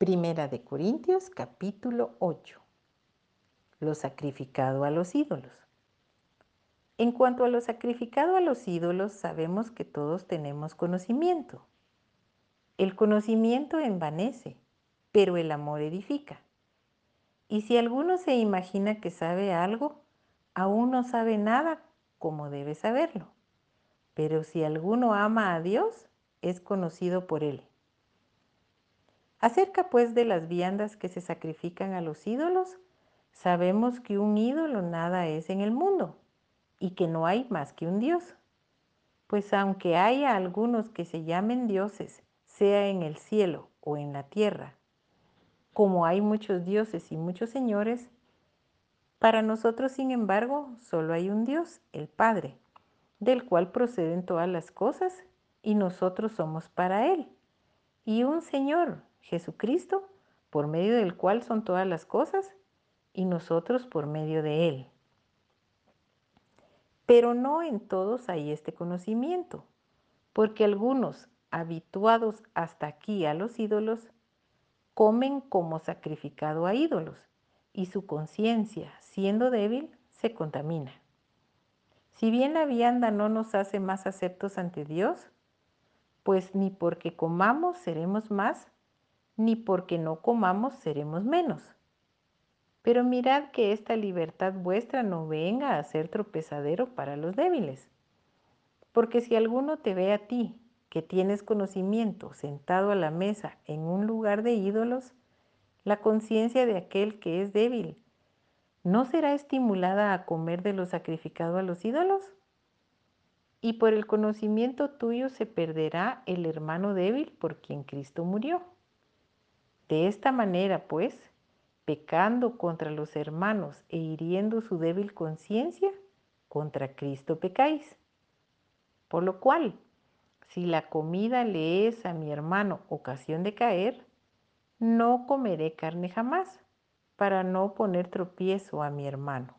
Primera de Corintios capítulo 8. Lo sacrificado a los ídolos. En cuanto a lo sacrificado a los ídolos, sabemos que todos tenemos conocimiento. El conocimiento envanece, pero el amor edifica. Y si alguno se imagina que sabe algo, aún no sabe nada como debe saberlo. Pero si alguno ama a Dios, es conocido por él. Acerca pues de las viandas que se sacrifican a los ídolos, sabemos que un ídolo nada es en el mundo y que no hay más que un Dios. Pues aunque haya algunos que se llamen dioses, sea en el cielo o en la tierra, como hay muchos dioses y muchos señores, para nosotros, sin embargo, solo hay un Dios, el Padre, del cual proceden todas las cosas y nosotros somos para Él, y un Señor, Jesucristo, por medio del cual son todas las cosas, y nosotros por medio de Él. Pero no en todos hay este conocimiento, porque algunos, habituados hasta aquí a los ídolos, comen como sacrificado a ídolos, y su conciencia, siendo débil, se contamina. Si bien la vianda no nos hace más aceptos ante Dios, pues ni porque comamos seremos más, ni porque no comamos seremos menos. Pero mirad que esta libertad vuestra no venga a ser tropezadero para los débiles. Porque si alguno te ve a ti, que tienes conocimiento, sentado a la mesa en un lugar de ídolos, la conciencia de aquel que es débil, ¿no será estimulada a comer de lo sacrificado a los ídolos? Y por el conocimiento tuyo se perderá el hermano débil por quien Cristo murió. De esta manera, pues, pecando contra los hermanos e hiriendo su débil conciencia, contra Cristo pecáis. Por lo cual, si la comida le es a mi hermano ocasión de caer, no comeré carne jamás, para no poner tropiezo a mi hermano.